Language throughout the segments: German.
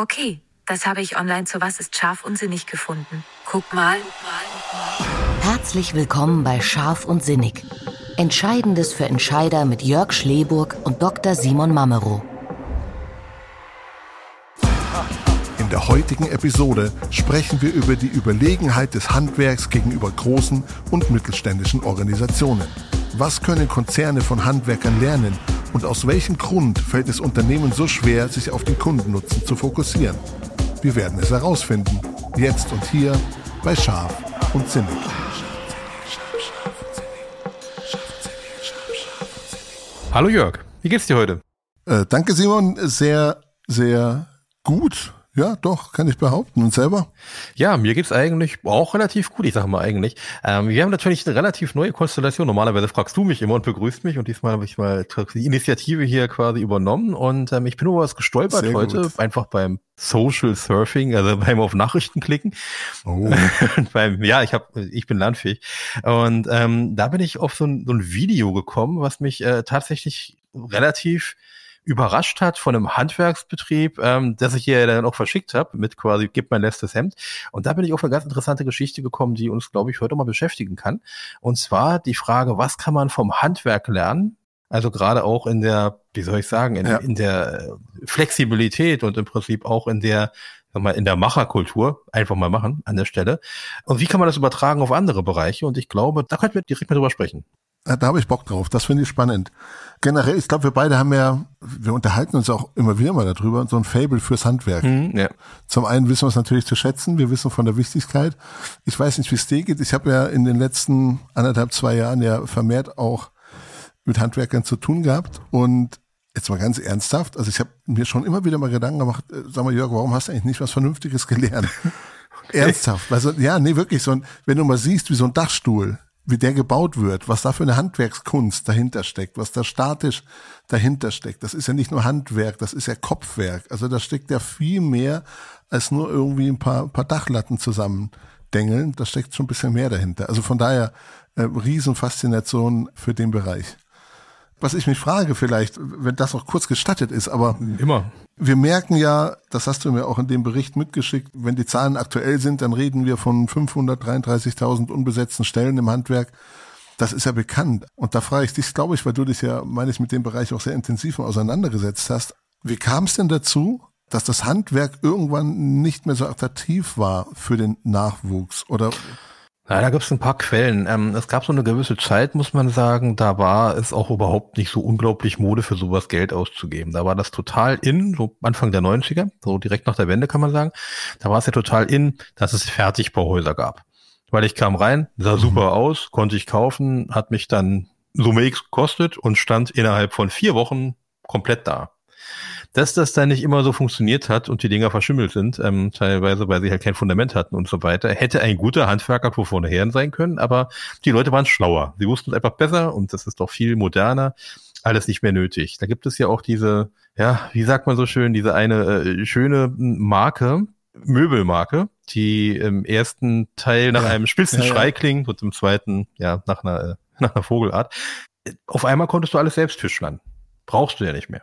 Okay, das habe ich online zu Was ist scharf und sinnig gefunden. Guck mal. Herzlich willkommen bei Scharf und Sinnig. Entscheidendes für Entscheider mit Jörg Schleburg und Dr. Simon Mamero. In der heutigen Episode sprechen wir über die Überlegenheit des Handwerks gegenüber großen und mittelständischen Organisationen. Was können Konzerne von Handwerkern lernen und aus welchem Grund fällt es Unternehmen so schwer, sich auf den Kundennutzen zu fokussieren? Wir werden es herausfinden. Jetzt und hier bei Scharf und Sinnig. Hallo Jörg, wie geht's dir heute? Äh, danke Simon, sehr, sehr gut. Ja, doch, kann ich behaupten. Und selber? Ja, mir geht's eigentlich auch relativ gut, ich sage mal eigentlich. Ähm, wir haben natürlich eine relativ neue Konstellation. Normalerweise fragst du mich immer und begrüßt mich und diesmal habe ich mal die Initiative hier quasi übernommen und ähm, ich bin über was gestolpert Sehr heute, gut. einfach beim Social Surfing, also beim auf Nachrichten klicken. Oh. beim, ja, ich habe, ich bin landfähig und ähm, da bin ich auf so ein, so ein Video gekommen, was mich äh, tatsächlich relativ überrascht hat von einem Handwerksbetrieb, ähm, das ich hier dann auch verschickt habe, mit quasi gib mein letztes Hemd. Und da bin ich auf eine ganz interessante Geschichte gekommen, die uns, glaube ich, heute mal beschäftigen kann. Und zwar die Frage, was kann man vom Handwerk lernen? Also gerade auch in der, wie soll ich sagen, in, ja. in der Flexibilität und im Prinzip auch in der mal, in der Macherkultur einfach mal machen an der Stelle. Und wie kann man das übertragen auf andere Bereiche? Und ich glaube, da könnten wir direkt mal drüber sprechen. Da habe ich Bock drauf. Das finde ich spannend. Generell, ich glaube, wir beide haben ja, wir unterhalten uns auch immer wieder mal darüber, so ein Fable fürs Handwerk. Mhm, ja. Zum einen wissen wir es natürlich zu schätzen, wir wissen von der Wichtigkeit. Ich weiß nicht, wie es dir geht. Ich habe ja in den letzten anderthalb, zwei Jahren ja vermehrt auch mit Handwerkern zu tun gehabt. Und jetzt mal ganz ernsthaft, also ich habe mir schon immer wieder mal Gedanken gemacht, äh, sag mal, Jörg, warum hast du eigentlich nicht was Vernünftiges gelernt? Ernsthaft. Also, ja, nee, wirklich so ein, wenn du mal siehst, wie so ein Dachstuhl, wie der gebaut wird, was da für eine Handwerkskunst dahinter steckt, was da statisch dahinter steckt. Das ist ja nicht nur Handwerk, das ist ja Kopfwerk. Also da steckt ja viel mehr als nur irgendwie ein paar, paar Dachlatten zusammendengeln. Da steckt schon ein bisschen mehr dahinter. Also von daher äh, Riesenfaszination für den Bereich was ich mich frage vielleicht, wenn das auch kurz gestattet ist, aber immer. Wir merken ja, das hast du mir auch in dem Bericht mitgeschickt, wenn die Zahlen aktuell sind, dann reden wir von 533.000 unbesetzten Stellen im Handwerk. Das ist ja bekannt. Und da frage ich dich, glaube ich, weil du dich ja, meine ich, mit dem Bereich auch sehr intensiv auseinandergesetzt hast. Wie kam es denn dazu, dass das Handwerk irgendwann nicht mehr so attraktiv war für den Nachwuchs? Oder ja, da gibt es ein paar Quellen. Ähm, es gab so eine gewisse Zeit, muss man sagen, da war es auch überhaupt nicht so unglaublich Mode für sowas Geld auszugeben. Da war das total in, so Anfang der 90er, so direkt nach der Wende kann man sagen. Da war es ja total in, dass es Fertigbauhäuser gab. Weil ich kam rein, sah mhm. super aus, konnte ich kaufen, hat mich dann Summe X gekostet und stand innerhalb von vier Wochen komplett da dass das dann nicht immer so funktioniert hat und die Dinger verschimmelt sind, ähm, teilweise, weil sie halt kein Fundament hatten und so weiter, hätte ein guter Handwerker vor vornherein sein können, aber die Leute waren schlauer. Sie wussten es einfach besser und das ist doch viel moderner. Alles nicht mehr nötig. Da gibt es ja auch diese, ja, wie sagt man so schön, diese eine äh, schöne Marke, Möbelmarke, die im ersten Teil nach einem spitzen ja, ja. klingt und im zweiten, ja, nach einer, äh, nach einer Vogelart. Auf einmal konntest du alles selbst fischlern. Brauchst du ja nicht mehr.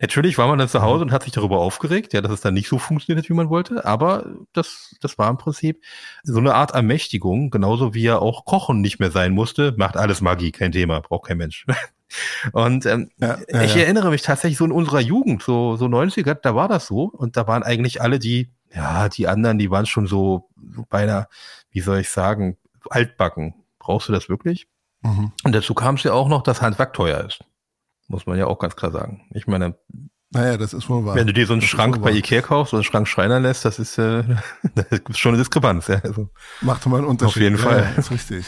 Natürlich war man dann zu Hause und hat sich darüber aufgeregt, ja, dass es dann nicht so funktioniert, wie man wollte, aber das, das war im Prinzip so eine Art Ermächtigung, genauso wie ja auch Kochen nicht mehr sein musste, macht alles Magie, kein Thema, braucht kein Mensch. Und ähm, ja, ja, ich ja. erinnere mich tatsächlich so in unserer Jugend, so, so 90er, da war das so und da waren eigentlich alle die, ja, die anderen, die waren schon so, so beinahe, wie soll ich sagen, altbacken. Brauchst du das wirklich? Mhm. Und dazu kam es ja auch noch, dass Handwerk teuer ist. Muss man ja auch ganz klar sagen. Ich meine, naja, das ist wohl wahr. Wenn du dir so einen das Schrank bei Ikea kaufst oder einen Schrank schreinern lässt, das ist, äh, das ist schon eine Diskrepanz. Ja. Also, Macht mal einen Unterschied. Auf jeden Fall. Ja, ist richtig.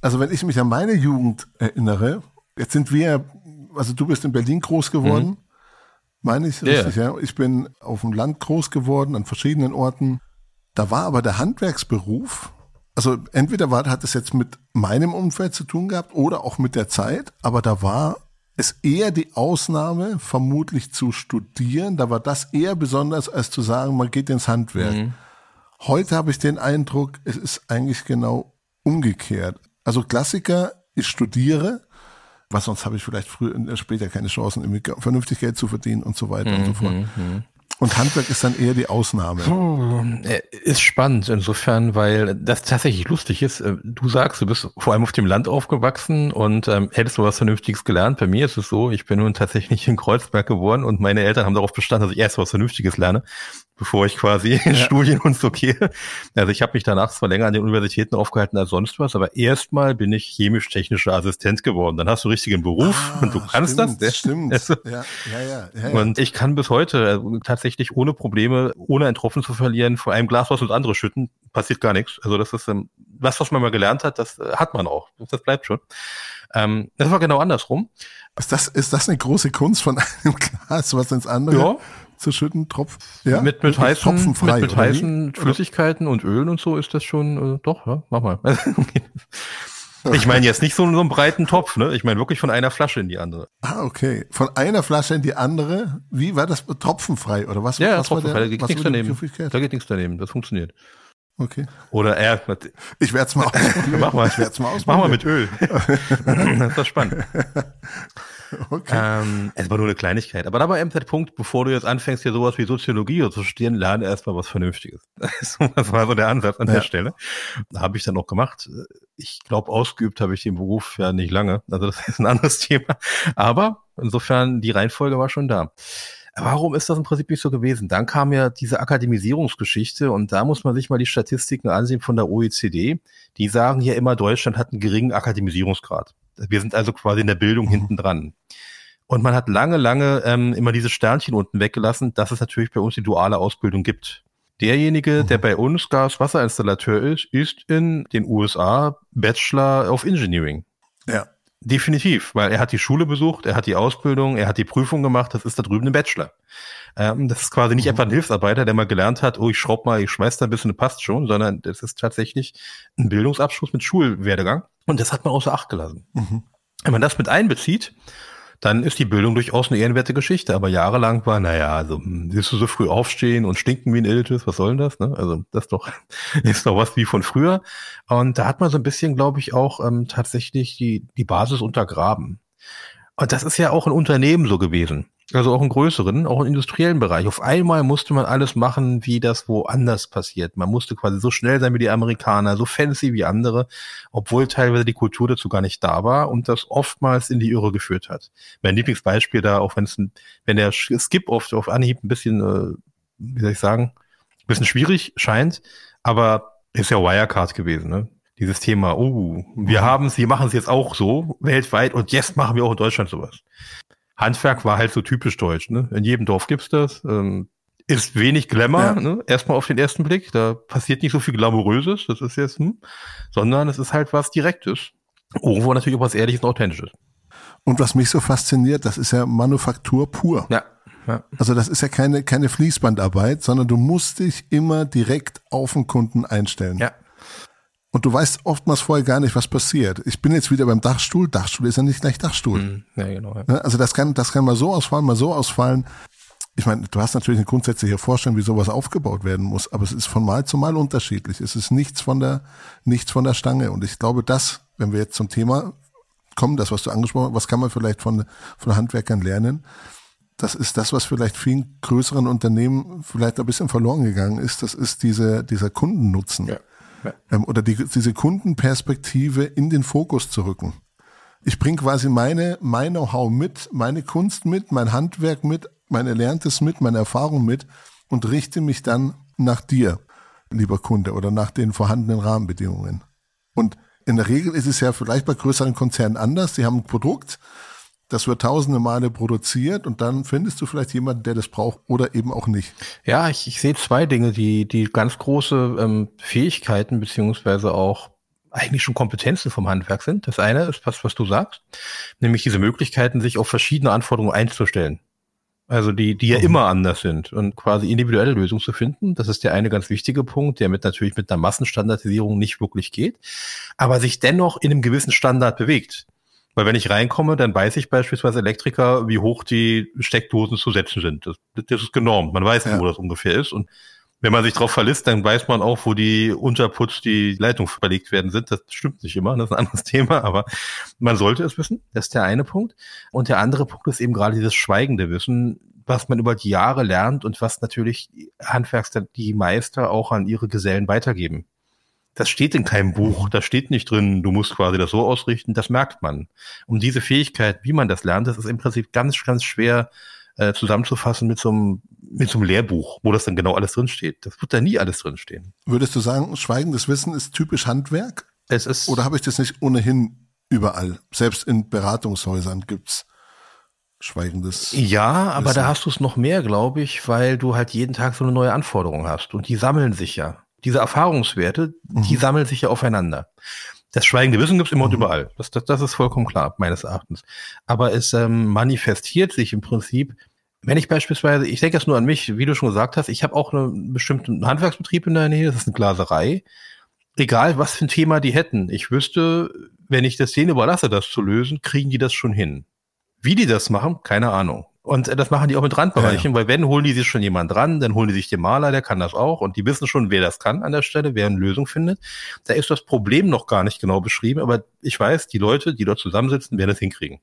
Also wenn ich mich an meine Jugend erinnere, jetzt sind wir, also du bist in Berlin groß geworden, mhm. meine ich richtig, ja. ja. Ich bin auf dem Land groß geworden, an verschiedenen Orten. Da war aber der Handwerksberuf, also entweder war, hat es jetzt mit meinem Umfeld zu tun gehabt oder auch mit der Zeit, aber da war ist eher die Ausnahme, vermutlich zu studieren. Da war das eher besonders, als zu sagen, man geht ins Handwerk. Mhm. Heute habe ich den Eindruck, es ist eigentlich genau umgekehrt. Also Klassiker, ich studiere, was sonst habe ich vielleicht früher, später keine Chancen, vernünftig Geld zu verdienen und so weiter mhm, und so fort. Und Handwerk ist dann eher die Ausnahme. Äh, ist spannend insofern, weil das tatsächlich lustig ist. Äh, du sagst, du bist vor allem auf dem Land aufgewachsen und ähm, hättest du was Vernünftiges gelernt. Bei mir ist es so, ich bin nun tatsächlich in Kreuzberg geboren und meine Eltern haben darauf bestanden, dass ich erst was Vernünftiges lerne bevor ich quasi ja. Studien und so gehe. Also ich habe mich danach zwar länger an den Universitäten aufgehalten als sonst was, aber erstmal bin ich chemisch-technischer Assistent geworden. Dann hast du richtigen Beruf ah, und du kannst stimmt, das. Stimmt. Also, ja, ja, ja, ja, Und ich kann bis heute also tatsächlich ohne Probleme, ohne ein Tropfen zu verlieren, vor einem Glas was ins andere schütten, passiert gar nichts. Also das ist ähm, was, was man mal gelernt hat, das äh, hat man auch. Das bleibt schon. Ähm, das war genau andersrum. Ist das, ist das eine große Kunst von einem Glas was ins andere? Ja zu schütten, Tropf. Ja? Mit, mit heißen, mit, mit heißen Flüssigkeiten und Ölen und so ist das schon, äh, doch, ja, mach mal. ich meine jetzt nicht so, so einen breiten Topf, ne? Ich meine wirklich von einer Flasche in die andere. Ah, okay. Von einer Flasche in die andere. Wie war das? Tropfenfrei oder was? Ja, was tropfenfrei. Da geht nichts daneben. Da geht nichts daneben. Das funktioniert. Okay. Oder er. Ich werde es mal ausprobieren. Mach mal. Ich werd's mal ausprobieren. Mach mal mit Öl. das ist spannend. Okay. Ähm, es war nur eine Kleinigkeit. Aber da war eben der Punkt, bevor du jetzt anfängst, hier sowas wie Soziologie zu studieren, lerne erstmal was Vernünftiges. Das war so der Ansatz an ja. der Stelle. Da habe ich dann auch gemacht. Ich glaube, ausgeübt habe ich den Beruf ja nicht lange. Also das ist ein anderes Thema. Aber insofern, die Reihenfolge war schon da. Warum ist das im Prinzip nicht so gewesen? Dann kam ja diese Akademisierungsgeschichte und da muss man sich mal die Statistiken ansehen von der OECD. Die sagen ja immer, Deutschland hat einen geringen Akademisierungsgrad. Wir sind also quasi in der Bildung mhm. hinten dran. Und man hat lange, lange ähm, immer diese Sternchen unten weggelassen, dass es natürlich bei uns die duale Ausbildung gibt. Derjenige, mhm. der bei uns Gas-Wasserinstallateur ist, ist in den USA Bachelor of Engineering. Ja. Definitiv, weil er hat die Schule besucht, er hat die Ausbildung, er hat die Prüfung gemacht, das ist da drüben ein Bachelor. Ähm, das ist quasi nicht mhm. etwa ein Hilfsarbeiter, der mal gelernt hat, oh, ich schraub mal, ich schmeiß da ein bisschen, passt schon, sondern das ist tatsächlich ein Bildungsabschluss mit Schulwerdegang. Und das hat man außer Acht gelassen. Mhm. Wenn man das mit einbezieht, dann ist die Bildung durchaus eine ehrenwerte Geschichte. Aber jahrelang war, naja, also hm, willst du so früh aufstehen und stinken wie ein Iltis, was soll denn das? Ne? Also das doch, ist doch was wie von früher. Und da hat man so ein bisschen, glaube ich, auch ähm, tatsächlich die, die Basis untergraben. Und das ist ja auch in Unternehmen so gewesen. Also auch in größeren, auch im industriellen Bereich. Auf einmal musste man alles machen, wie das woanders passiert. Man musste quasi so schnell sein wie die Amerikaner, so fancy wie andere, obwohl teilweise die Kultur dazu gar nicht da war und das oftmals in die Irre geführt hat. Mein Lieblingsbeispiel da, auch wenn es wenn der Skip oft auf Anhieb ein bisschen, äh, wie soll ich sagen, ein bisschen schwierig scheint, aber ist ja Wirecard gewesen, ne? Dieses Thema, oh, wir mhm. haben es, wir machen es jetzt auch so weltweit und jetzt machen wir auch in Deutschland sowas. Handwerk war halt so typisch deutsch. Ne? In jedem Dorf gibt's das. Ähm, ist wenig Glamour, ja. ne? erstmal auf den ersten Blick. Da passiert nicht so viel Glamouröses, das ist jetzt, hm, sondern es ist halt was Direktes. Irgendwo natürlich auch was Ehrliches und Authentisches. Und was mich so fasziniert, das ist ja Manufaktur pur. Ja. ja. Also das ist ja keine, keine Fließbandarbeit, sondern du musst dich immer direkt auf den Kunden einstellen. Ja. Und du weißt oftmals vorher gar nicht, was passiert. Ich bin jetzt wieder beim Dachstuhl. Dachstuhl ist ja nicht gleich Dachstuhl. Mhm. Ja, genau. Ja. Ne? Also das kann, das kann mal so ausfallen, mal so ausfallen. Ich meine, du hast natürlich eine grundsätzliche Vorstellung, wie sowas aufgebaut werden muss, aber es ist von Mal zu Mal unterschiedlich. Es ist nichts von der, nichts von der Stange. Und ich glaube, das, wenn wir jetzt zum Thema kommen, das, was du angesprochen hast, was kann man vielleicht von, von Handwerkern lernen? Das ist das, was vielleicht vielen größeren Unternehmen vielleicht ein bisschen verloren gegangen ist. Das ist diese, dieser Kundennutzen. Ja ähm, oder die, diese Kundenperspektive in den Fokus zu rücken. Ich bringe quasi meine, mein Know-how mit, meine Kunst mit, mein Handwerk mit, mein Erlerntes mit, meine Erfahrung mit und richte mich dann nach dir, lieber Kunde, oder nach den vorhandenen Rahmenbedingungen. Und in der Regel ist es ja vielleicht bei größeren Konzernen anders. Sie haben ein Produkt, das wird tausende Male produziert und dann findest du vielleicht jemanden, der das braucht oder eben auch nicht. Ja, ich, ich sehe zwei Dinge, die, die ganz große ähm, Fähigkeiten beziehungsweise auch eigentlich schon Kompetenzen vom Handwerk sind. Das eine ist was, was du sagst, nämlich diese Möglichkeiten, sich auf verschiedene Anforderungen einzustellen. Also die, die ja mhm. immer anders sind und quasi individuelle Lösungen zu finden. Das ist der eine ganz wichtige Punkt, der mit natürlich mit einer Massenstandardisierung nicht wirklich geht, aber sich dennoch in einem gewissen Standard bewegt. Weil wenn ich reinkomme, dann weiß ich beispielsweise Elektriker, wie hoch die Steckdosen zu setzen sind. Das, das ist genormt. Man weiß, ja. wo das ungefähr ist. Und wenn man sich darauf verlässt, dann weiß man auch, wo die Unterputz, die Leitung verlegt werden sind. Das stimmt nicht immer, das ist ein anderes Thema, aber man sollte es wissen. Das ist der eine Punkt. Und der andere Punkt ist eben gerade dieses schweigende Wissen. was man über die Jahre lernt und was natürlich Handwerks die Meister auch an ihre Gesellen weitergeben. Das steht in keinem Buch, da steht nicht drin, du musst quasi das so ausrichten, das merkt man. Und diese Fähigkeit, wie man das lernt, das ist im Prinzip ganz, ganz schwer äh, zusammenzufassen mit so, einem, mit so einem Lehrbuch, wo das dann genau alles drinsteht. Das wird da nie alles drinstehen. Würdest du sagen, schweigendes Wissen ist typisch Handwerk? Es ist. Oder habe ich das nicht ohnehin überall? Selbst in Beratungshäusern gibt's schweigendes. Ja, aber Wissen. da hast du es noch mehr, glaube ich, weil du halt jeden Tag so eine neue Anforderung hast und die sammeln sich ja. Diese Erfahrungswerte, mhm. die sammeln sich ja aufeinander. Das schweigende Wissen gibt es immer und mhm. überall. Das, das, das ist vollkommen klar, meines Erachtens. Aber es ähm, manifestiert sich im Prinzip, wenn ich beispielsweise, ich denke jetzt nur an mich, wie du schon gesagt hast, ich habe auch einen bestimmten Handwerksbetrieb in der Nähe, das ist eine Glaserei. Egal, was für ein Thema die hätten, ich wüsste, wenn ich das denen überlasse, das zu lösen, kriegen die das schon hin. Wie die das machen, keine Ahnung. Und äh, das machen die auch mit Randbereichen, ja, ja. weil wenn holen die sich schon jemand dran, dann holen die sich den Maler, der kann das auch. Und die wissen schon, wer das kann an der Stelle, wer eine Lösung findet. Da ist das Problem noch gar nicht genau beschrieben, aber ich weiß, die Leute, die dort zusammensitzen, werden es hinkriegen.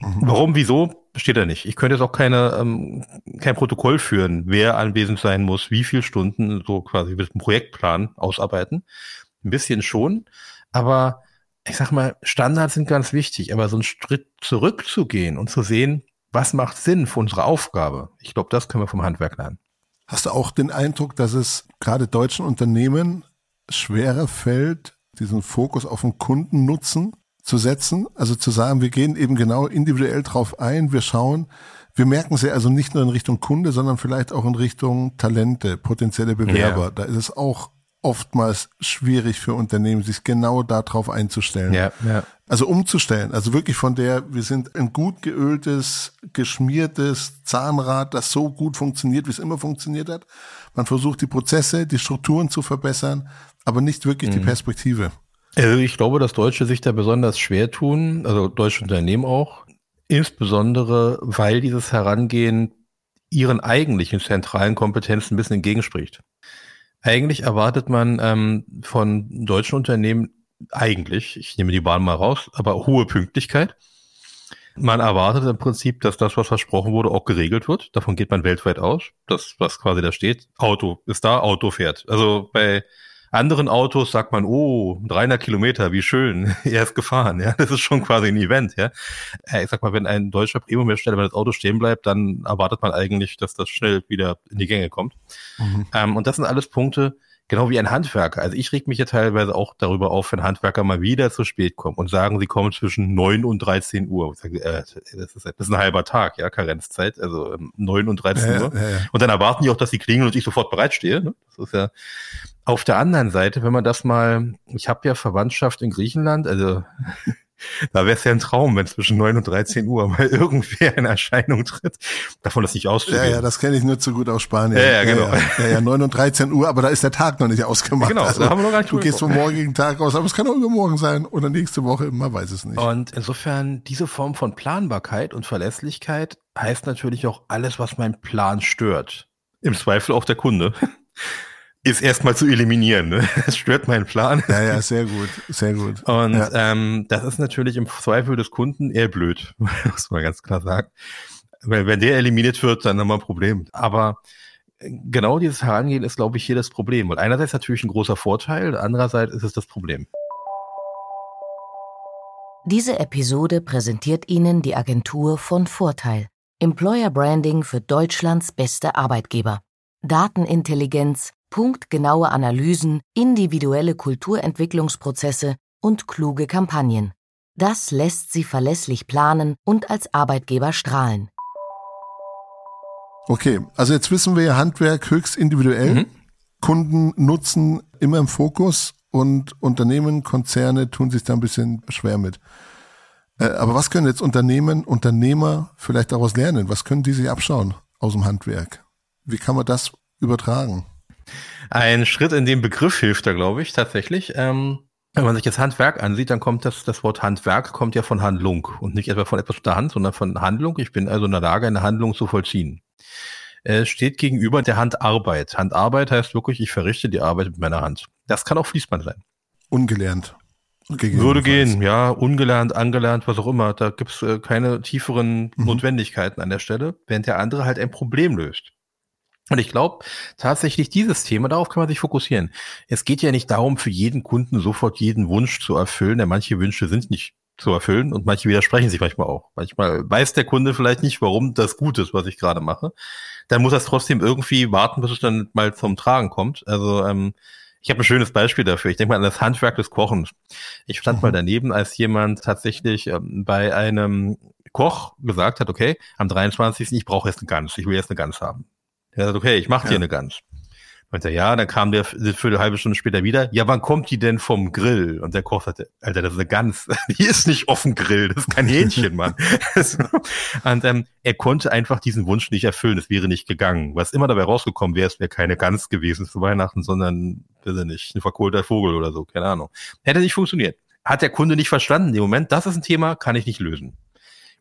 Mhm. Warum, wieso, steht da nicht. Ich könnte jetzt auch keine, ähm, kein Protokoll führen, wer anwesend sein muss, wie viele Stunden, so quasi mit einem Projektplan ausarbeiten. Ein bisschen schon, aber ich sag mal, Standards sind ganz wichtig, aber so einen Schritt zurückzugehen und zu sehen, was macht Sinn für unsere Aufgabe? Ich glaube, das können wir vom Handwerk lernen. Hast du auch den Eindruck, dass es gerade deutschen Unternehmen schwerer fällt, diesen Fokus auf den Kundennutzen zu setzen? Also zu sagen, wir gehen eben genau individuell drauf ein, wir schauen, wir merken sie also nicht nur in Richtung Kunde, sondern vielleicht auch in Richtung Talente, potenzielle Bewerber. Ja. Da ist es auch oftmals schwierig für Unternehmen, sich genau darauf einzustellen. Ja, ja. Also umzustellen. Also wirklich von der, wir sind ein gut geöltes, geschmiertes Zahnrad, das so gut funktioniert, wie es immer funktioniert hat. Man versucht die Prozesse, die Strukturen zu verbessern, aber nicht wirklich mhm. die Perspektive. Also ich glaube, dass Deutsche sich da besonders schwer tun, also deutsche Unternehmen auch, insbesondere weil dieses Herangehen ihren eigentlichen zentralen Kompetenzen ein bisschen entgegenspricht. Eigentlich erwartet man ähm, von deutschen Unternehmen eigentlich, ich nehme die Bahn mal raus, aber hohe Pünktlichkeit. Man erwartet im Prinzip, dass das, was versprochen wurde, auch geregelt wird. Davon geht man weltweit aus. Das, was quasi da steht, Auto ist da, Auto fährt. Also bei anderen Autos sagt man, oh, 300 Kilometer, wie schön, er ist gefahren, ja, das ist schon quasi ein Event, ja. Äh, ich sag mal, wenn ein deutscher Premium-Hersteller, wenn das Auto stehen bleibt, dann erwartet man eigentlich, dass das schnell wieder in die Gänge kommt. Mhm. Ähm, und das sind alles Punkte, Genau wie ein Handwerker. Also ich reg mich ja teilweise auch darüber auf, wenn Handwerker mal wieder zu spät kommen und sagen, sie kommen zwischen neun und 13 Uhr. Sage, äh, das, ist, das ist ein halber Tag, ja, Karenzzeit, also ähm, neun und 13 ja, Uhr. Ja. Und dann erwarten die auch, dass sie klingeln und ich sofort bereitstehe. Ne? Das ist ja auf der anderen Seite, wenn man das mal, ich habe ja Verwandtschaft in Griechenland, also da wäre es ja ein Traum, wenn zwischen 9 und 13 Uhr mal irgendwer in Erscheinung tritt. Davon das nicht auszugehen. Ja, ja, das kenne ich nur zu gut aus Spanien. Ja, ja, genau. Ja, ja, ja, 9 und 13 Uhr, aber da ist der Tag noch nicht ausgemacht. Genau, also, da haben wir noch gar nicht Du gehst vom morgigen Tag aus, aber es kann auch übermorgen sein oder nächste Woche, man weiß es nicht. Und insofern, diese Form von Planbarkeit und Verlässlichkeit heißt natürlich auch alles, was mein Plan stört. Im Zweifel auch der Kunde ist erstmal zu eliminieren. Ne? Das stört meinen Plan. Ja, ja, sehr gut, sehr gut. Und ja. ähm, das ist natürlich im Zweifel des Kunden eher blöd, muss man ganz klar sagen. Weil wenn der eliminiert wird, dann haben wir ein Problem. Aber genau dieses Herangehen ist, glaube ich, hier das Problem. Weil einerseits natürlich ein großer Vorteil, andererseits ist es das Problem. Diese Episode präsentiert Ihnen die Agentur von Vorteil. Employer Branding für Deutschlands beste Arbeitgeber. Datenintelligenz, punktgenaue Analysen, individuelle Kulturentwicklungsprozesse und kluge Kampagnen. Das lässt sie verlässlich planen und als Arbeitgeber strahlen. Okay, also jetzt wissen wir ja Handwerk höchst individuell. Mhm. Kunden nutzen immer im Fokus und Unternehmen, Konzerne tun sich da ein bisschen schwer mit. Äh, aber was können jetzt Unternehmen, Unternehmer vielleicht daraus lernen? Was können die sich abschauen aus dem Handwerk? Wie kann man das übertragen? Ein Schritt in dem Begriff hilft da, glaube ich, tatsächlich. Ähm, wenn man sich das Handwerk ansieht, dann kommt das, das Wort Handwerk kommt ja von Handlung und nicht etwa von etwas der Hand, sondern von Handlung. Ich bin also in der Lage, eine Handlung zu vollziehen. Es steht gegenüber der Handarbeit. Handarbeit heißt wirklich, ich verrichte die Arbeit mit meiner Hand. Das kann auch Fließband sein. Ungelernt. Würde gehen, ja, ungelernt, angelernt, was auch immer. Da gibt's äh, keine tieferen mhm. Notwendigkeiten an der Stelle, während der andere halt ein Problem löst. Und ich glaube tatsächlich dieses Thema, darauf kann man sich fokussieren. Es geht ja nicht darum, für jeden Kunden sofort jeden Wunsch zu erfüllen, denn manche Wünsche sind nicht zu erfüllen und manche widersprechen sich manchmal auch. Manchmal weiß der Kunde vielleicht nicht, warum das gut ist, was ich gerade mache. Dann muss er es trotzdem irgendwie warten, bis es dann mal zum Tragen kommt. Also ähm, ich habe ein schönes Beispiel dafür. Ich denke mal an das Handwerk des Kochens. Ich stand mhm. mal daneben, als jemand tatsächlich ähm, bei einem Koch gesagt hat, okay, am 23. ich brauche jetzt eine Gans, ich will jetzt eine Gans haben. Er sagt, okay, ich mache dir ja. eine Gans. Meinte ja, dann kam der für eine halbe Stunde später wieder. Ja, wann kommt die denn vom Grill? Und der Koch sagte, Alter, das ist eine Gans. Die ist nicht auf dem Grill, das ist kein Hähnchen, Mann. und ähm, er konnte einfach diesen Wunsch nicht erfüllen. Es wäre nicht gegangen. Was immer dabei rausgekommen wäre, es wäre keine Gans gewesen zu Weihnachten, sondern, weiß ich nicht, ein verkohlter Vogel oder so, keine Ahnung. Hätte nicht funktioniert. Hat der Kunde nicht verstanden. Im Moment, das ist ein Thema, kann ich nicht lösen.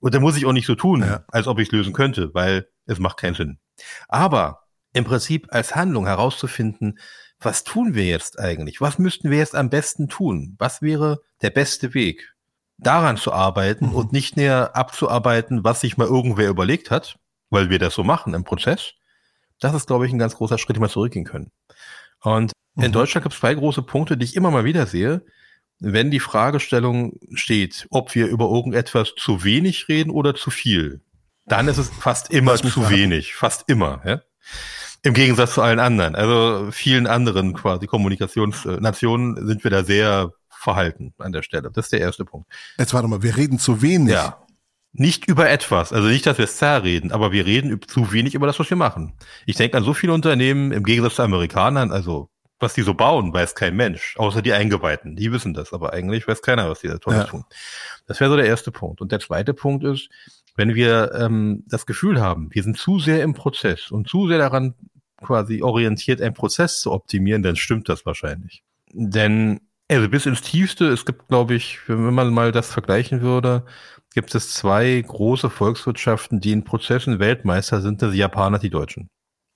Und da muss ich auch nicht so tun, ja. als ob ich es lösen könnte, weil es macht keinen Sinn. Aber im Prinzip als Handlung herauszufinden, was tun wir jetzt eigentlich? Was müssten wir jetzt am besten tun? Was wäre der beste Weg? Daran zu arbeiten mhm. und nicht näher abzuarbeiten, was sich mal irgendwer überlegt hat, weil wir das so machen im Prozess. Das ist, glaube ich, ein ganz großer Schritt, den wir zurückgehen können. Und mhm. in Deutschland gibt es zwei große Punkte, die ich immer mal wieder sehe. Wenn die Fragestellung steht, ob wir über irgendetwas zu wenig reden oder zu viel, dann ist es fast immer zu wenig. Fast immer. Ja? Im Gegensatz zu allen anderen. Also vielen anderen quasi Kommunikationsnationen sind wir da sehr verhalten an der Stelle. Das ist der erste Punkt. Jetzt warte mal, wir reden zu wenig. Ja. Nicht über etwas, also nicht, dass wir es reden, aber wir reden zu wenig über das, was wir machen. Ich denke an so viele Unternehmen, im Gegensatz zu Amerikanern, also was die so bauen, weiß kein Mensch, außer die Eingeweihten. Die wissen das, aber eigentlich weiß keiner, was die da Tolles ja. tun. Das wäre so der erste Punkt. Und der zweite Punkt ist, wenn wir ähm, das Gefühl haben, wir sind zu sehr im Prozess und zu sehr daran quasi orientiert, einen Prozess zu optimieren, dann stimmt das wahrscheinlich. Denn also bis ins Tiefste, es gibt, glaube ich, wenn man mal das vergleichen würde, gibt es zwei große Volkswirtschaften, die in Prozessen Weltmeister sind, das die Japaner, die Deutschen.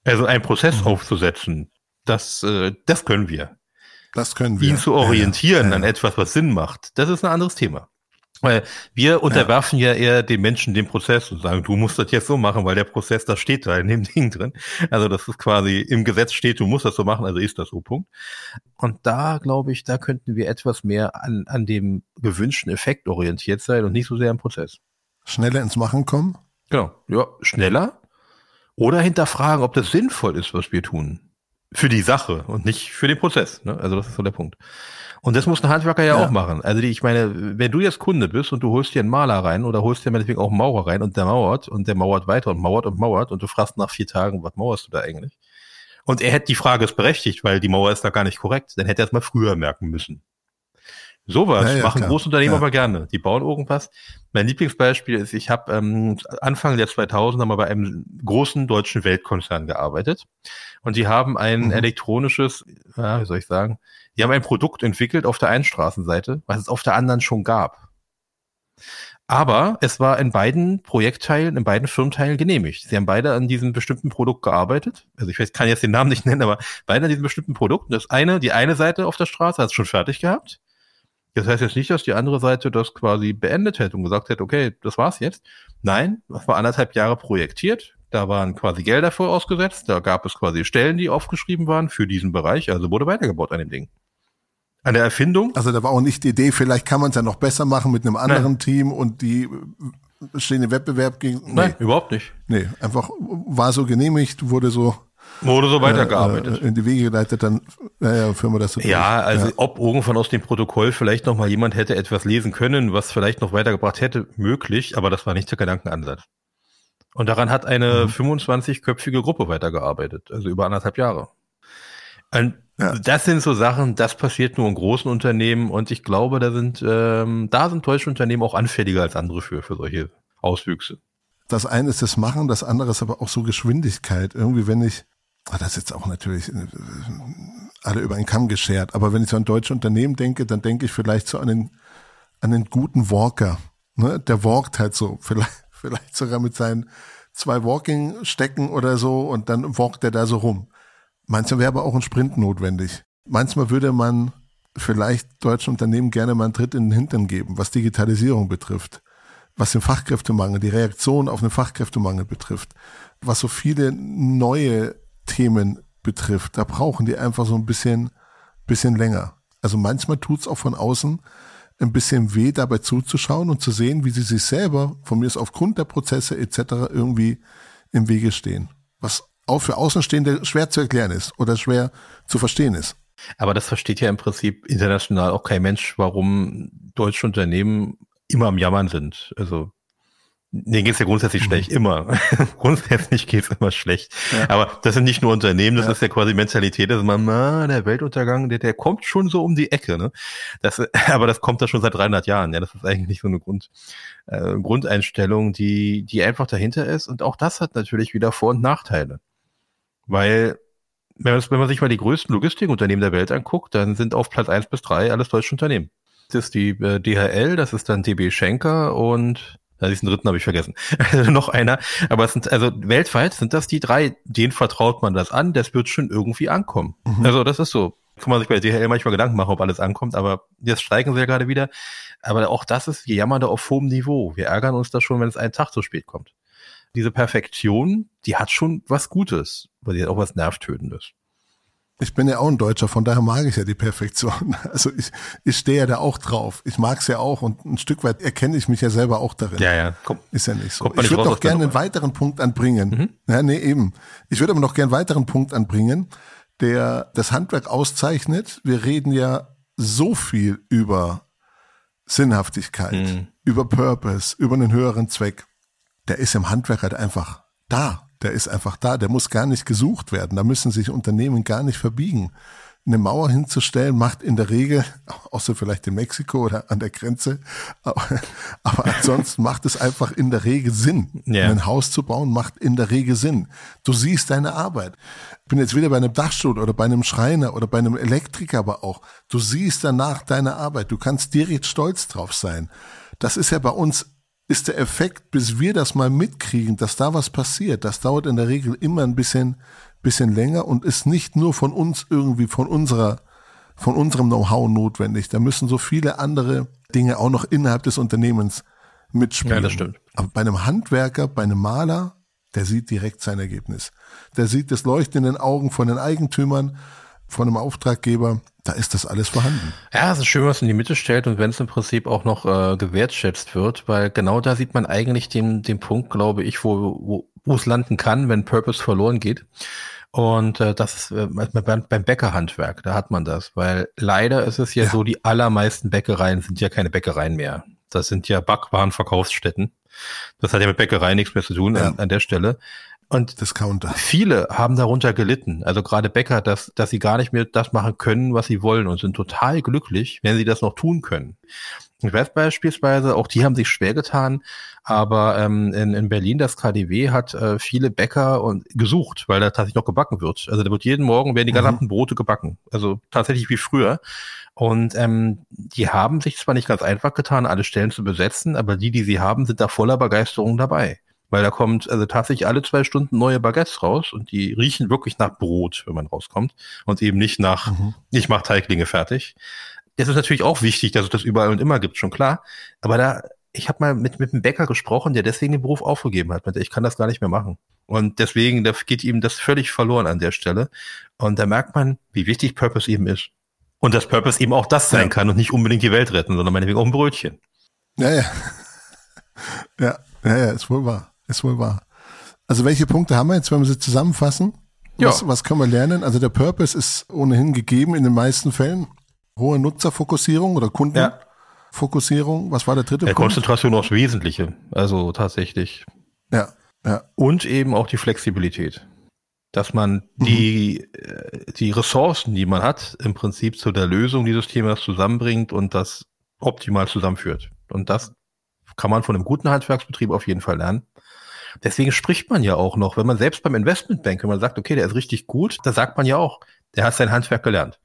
Also einen Prozess mhm. aufzusetzen, das, äh, das können wir. Das können wir. Ihn zu orientieren ja, ja. an etwas, was Sinn macht, das ist ein anderes Thema. Weil wir unterwerfen ja. ja. eher den Menschen den Prozess und sagen, du musst das jetzt so machen, weil der Prozess, das steht da in dem Ding drin. Also das ist quasi im Gesetz steht, du musst das so machen, also ist das so, Punkt. Und da glaube ich, da könnten wir etwas mehr an, an dem gewünschten Effekt orientiert sein und nicht so sehr am Prozess. Schneller ins Machen kommen? Genau, ja, schneller. Oder hinterfragen, ob das sinnvoll ist, was wir tun. Für die Sache und nicht für den Prozess. Ne? Also das ist so der Punkt. Und das muss ein Handwerker ja, ja, auch machen. Also die, ich meine, wenn du jetzt Kunde bist und du holst dir einen Maler rein oder holst dir meinetwegen auch einen Maurer rein und der mauert und der mauert weiter und mauert und mauert und du fragst nach vier Tagen, was mauerst du da eigentlich? Und er hätte die Frage ist berechtigt, weil die Mauer ist da gar nicht korrekt. Dann hätte er es mal früher merken müssen. Sowas ja, ja, machen Großunternehmen ja. aber gerne. Die bauen irgendwas. Mein Lieblingsbeispiel ist, ich habe ähm, Anfang der 2000er mal bei einem großen deutschen Weltkonzern gearbeitet und die haben ein mhm. elektronisches, ja, wie soll ich sagen, die haben ein Produkt entwickelt auf der einen Straßenseite, was es auf der anderen schon gab. Aber es war in beiden Projektteilen, in beiden Firmenteilen genehmigt. Sie haben beide an diesem bestimmten Produkt gearbeitet. Also ich weiß, kann jetzt den Namen nicht nennen, aber beide an diesem bestimmten Produkt. Das eine, die eine Seite auf der Straße hat es schon fertig gehabt. Das heißt jetzt nicht, dass die andere Seite das quasi beendet hätte und gesagt hätte, okay, das war's jetzt. Nein, das war anderthalb Jahre projektiert. Da waren quasi Gelder vor ausgesetzt. Da gab es quasi Stellen, die aufgeschrieben waren für diesen Bereich. Also wurde weitergebaut an dem Ding. An der Erfindung? Also da war auch nicht die Idee, vielleicht kann man es ja noch besser machen mit einem anderen Nein. Team und die stehen im Wettbewerb gegen. Nee. Nein, überhaupt nicht. Nee, einfach war so genehmigt, wurde so Wurde so weitergearbeitet. Äh, in die Wege geleitet, dann naja, führen wir das so Ja, durch. also ja. ob irgendwann aus dem Protokoll vielleicht noch mal jemand hätte etwas lesen können, was vielleicht noch weitergebracht hätte, möglich, aber das war nicht der Gedankenansatz. Und daran hat eine mhm. 25-köpfige Gruppe weitergearbeitet, also über anderthalb Jahre. Und ja. das sind so Sachen, das passiert nur in großen Unternehmen und ich glaube, da sind, ähm, da sind deutsche Unternehmen auch anfälliger als andere für, für solche Auswüchse. Das eine ist das Machen, das andere ist aber auch so Geschwindigkeit. Irgendwie, wenn ich Ah, das ist jetzt auch natürlich äh, alle über einen Kamm geschert. Aber wenn ich so an deutsche Unternehmen denke, dann denke ich vielleicht so an den, an den guten Walker. Ne? Der walkt halt so, vielleicht, vielleicht sogar mit seinen zwei Walking-Stecken oder so und dann walkt er da so rum. Manchmal wäre aber auch ein Sprint notwendig. Manchmal würde man vielleicht deutsche Unternehmen gerne mal einen Tritt in den Hintern geben, was Digitalisierung betrifft, was den Fachkräftemangel, die Reaktion auf den Fachkräftemangel betrifft, was so viele neue Themen betrifft. Da brauchen die einfach so ein bisschen, bisschen länger. Also manchmal tut's auch von außen ein bisschen weh, dabei zuzuschauen und zu sehen, wie sie sich selber, von mir ist aufgrund der Prozesse etc. irgendwie im Wege stehen. Was auch für Außenstehende schwer zu erklären ist oder schwer zu verstehen ist. Aber das versteht ja im Prinzip international auch kein Mensch, warum deutsche Unternehmen immer am Jammern sind. Also Nee, geht's ja grundsätzlich mhm. schlecht, immer. grundsätzlich geht's immer schlecht. Ja. Aber das sind nicht nur Unternehmen, das ja. ist ja quasi Mentalität, dass man, na, der Weltuntergang, der, der kommt schon so um die Ecke. Ne? Das, aber das kommt da schon seit 300 Jahren. Ja, das ist eigentlich so eine Grund, äh, Grundeinstellung, die, die einfach dahinter ist. Und auch das hat natürlich wieder Vor- und Nachteile. Weil wenn man, wenn man sich mal die größten Logistikunternehmen der Welt anguckt, dann sind auf Platz eins bis drei alles deutsche Unternehmen. Das ist die äh, DHL, das ist dann DB Schenker und ja, diesen dritten habe ich vergessen. noch einer. Aber es sind, also weltweit sind das die drei, denen vertraut man das an, das wird schon irgendwie ankommen. Mhm. Also das ist so. Kann man sich bei DHL manchmal Gedanken machen, ob alles ankommt, aber jetzt streiken sie ja gerade wieder. Aber auch das ist Jammernde auf hohem Niveau. Wir ärgern uns da schon, wenn es einen Tag zu spät kommt diese Perfektion, die hat schon was Gutes, weil die hat auch was Nervtötendes. Ich bin ja auch ein Deutscher, von daher mag ich ja die Perfektion. Also ich, ich stehe ja da auch drauf. Ich mag es ja auch und ein Stück weit erkenne ich mich ja selber auch darin. Ja, ja. Komm, ist ja nicht so. Ich würde noch gerne einen weiteren Punkt anbringen. Mhm. Ja, nee, eben. Ich würde aber noch gerne einen weiteren Punkt anbringen, der das Handwerk auszeichnet. Wir reden ja so viel über Sinnhaftigkeit, mhm. über Purpose, über einen höheren Zweck der ist im Handwerk halt einfach da. Der ist einfach da. Der muss gar nicht gesucht werden. Da müssen sich Unternehmen gar nicht verbiegen. Eine Mauer hinzustellen macht in der Regel, außer vielleicht in Mexiko oder an der Grenze, aber, aber ansonsten macht es einfach in der Regel Sinn. Yeah. Ein Haus zu bauen macht in der Regel Sinn. Du siehst deine Arbeit. Ich bin jetzt wieder bei einem Dachstuhl oder bei einem Schreiner oder bei einem Elektriker, aber auch. Du siehst danach deine Arbeit. Du kannst direkt stolz drauf sein. Das ist ja bei uns ist der Effekt, bis wir das mal mitkriegen, dass da was passiert, das dauert in der Regel immer ein bisschen, bisschen länger und ist nicht nur von uns irgendwie, von unserer, von unserem Know-how notwendig. Da müssen so viele andere Dinge auch noch innerhalb des Unternehmens mitspielen. Ja, das stimmt. Aber bei einem Handwerker, bei einem Maler, der sieht direkt sein Ergebnis. Der sieht das Leuchten in den Augen von den Eigentümern, von einem Auftraggeber da ist das alles vorhanden. Ja, es ist schön, was in die Mitte stellt und wenn es im Prinzip auch noch äh, gewertschätzt wird, weil genau da sieht man eigentlich den, den Punkt, glaube ich, wo, wo, es landen kann, wenn Purpose verloren geht. Und äh, das ist äh, beim, beim Bäckerhandwerk, da hat man das, weil leider ist es ja, ja, so, die allermeisten Bäckereien sind ja keine Bäckereien mehr. Das sind ja Backwarenverkaufsstätten. Das hat ja mit Bäckerei nichts mehr zu tun ja. an, an der Stelle. Und Discounter. viele haben darunter gelitten, also gerade Bäcker, dass, dass sie gar nicht mehr das machen können, was sie wollen und sind total glücklich, wenn sie das noch tun können. Ich weiß beispielsweise, auch die haben sich schwer getan, aber ähm, in, in Berlin das KDW hat äh, viele Bäcker und gesucht, weil da tatsächlich noch gebacken wird. Also da wird jeden Morgen werden die mhm. gesamten Brote gebacken. Also tatsächlich wie früher. Und ähm, die haben sich zwar nicht ganz einfach getan, alle Stellen zu besetzen, aber die, die sie haben, sind da voller Begeisterung dabei. Weil da kommt also tatsächlich alle zwei Stunden neue Baguettes raus und die riechen wirklich nach Brot, wenn man rauskommt. Und eben nicht nach, mhm. ich mach Teiglinge fertig. Das ist natürlich auch wichtig, dass es das überall und immer gibt, schon klar. Aber da, ich habe mal mit, mit einem Bäcker gesprochen, der deswegen den Beruf aufgegeben hat. Ich kann das gar nicht mehr machen. Und deswegen, da geht ihm das völlig verloren an der Stelle. Und da merkt man, wie wichtig Purpose eben ist. Und dass Purpose eben auch das sein ja. kann und nicht unbedingt die Welt retten, sondern meinetwegen auch ein Brötchen. Ja, ja. Ja, ja, ja, ist wohl wahr. Ist wohl wahr. Also welche Punkte haben wir jetzt, wenn wir sie zusammenfassen? Was, ja. was können wir lernen? Also der Purpose ist ohnehin gegeben in den meisten Fällen. Hohe Nutzerfokussierung oder Kundenfokussierung. Was war der dritte der Punkt? Konzentration aufs Wesentliche. Also tatsächlich. Ja, ja. Und eben auch die Flexibilität. Dass man die, mhm. die Ressourcen, die man hat, im Prinzip zu der Lösung dieses Themas zusammenbringt und das optimal zusammenführt. Und das kann man von einem guten Handwerksbetrieb auf jeden Fall lernen. Deswegen spricht man ja auch noch, wenn man selbst beim Investmentbank, wenn man sagt, okay, der ist richtig gut, da sagt man ja auch, der hat sein Handwerk gelernt.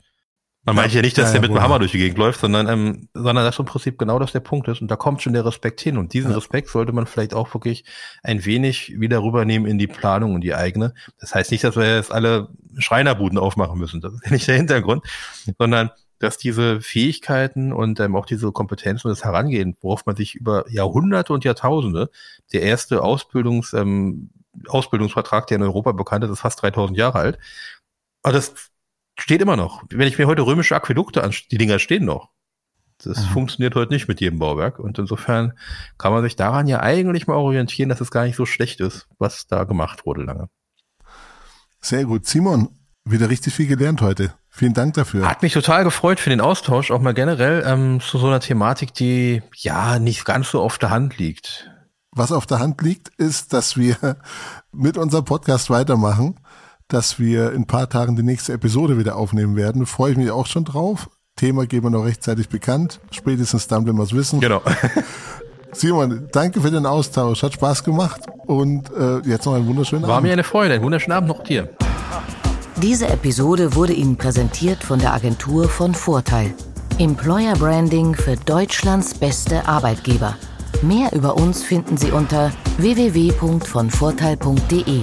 Man ja, meint ja nicht, dass ja, der mit dem Hammer durch die Gegend läuft, sondern, ähm, sondern dass im Prinzip genau das der Punkt ist. Und da kommt schon der Respekt hin. Und diesen ja. Respekt sollte man vielleicht auch wirklich ein wenig wieder rübernehmen in die Planung und die eigene. Das heißt nicht, dass wir jetzt alle Schreinerbuden aufmachen müssen. Das ist ja nicht der Hintergrund, sondern dass diese Fähigkeiten und ähm, auch diese Kompetenzen und das Herangehen, worauf man sich über Jahrhunderte und Jahrtausende, der erste Ausbildungs, ähm, Ausbildungsvertrag, der in Europa bekannt ist, ist fast 3000 Jahre alt. Aber das steht immer noch. Wenn ich mir heute römische Aquädukte an, die Dinger stehen noch. Das mhm. funktioniert heute nicht mit jedem Bauwerk. Und insofern kann man sich daran ja eigentlich mal orientieren, dass es gar nicht so schlecht ist, was da gemacht wurde lange. Sehr gut. Simon, wieder richtig viel gelernt heute. Vielen Dank dafür. Hat mich total gefreut für den Austausch, auch mal generell ähm, zu so einer Thematik, die ja nicht ganz so auf der Hand liegt. Was auf der Hand liegt, ist, dass wir mit unserem Podcast weitermachen, dass wir in ein paar Tagen die nächste Episode wieder aufnehmen werden. Freue ich mich auch schon drauf. Thema geben wir noch rechtzeitig bekannt. Spätestens dann, wenn wir es wissen. Genau. Simon, danke für den Austausch. Hat Spaß gemacht. Und äh, jetzt noch einen wunderschönen War Abend. War mir eine Freude. Einen wunderschönen Abend noch dir. Diese Episode wurde Ihnen präsentiert von der Agentur von Vorteil. Employer Branding für Deutschlands beste Arbeitgeber. Mehr über uns finden Sie unter www.vonvorteil.de.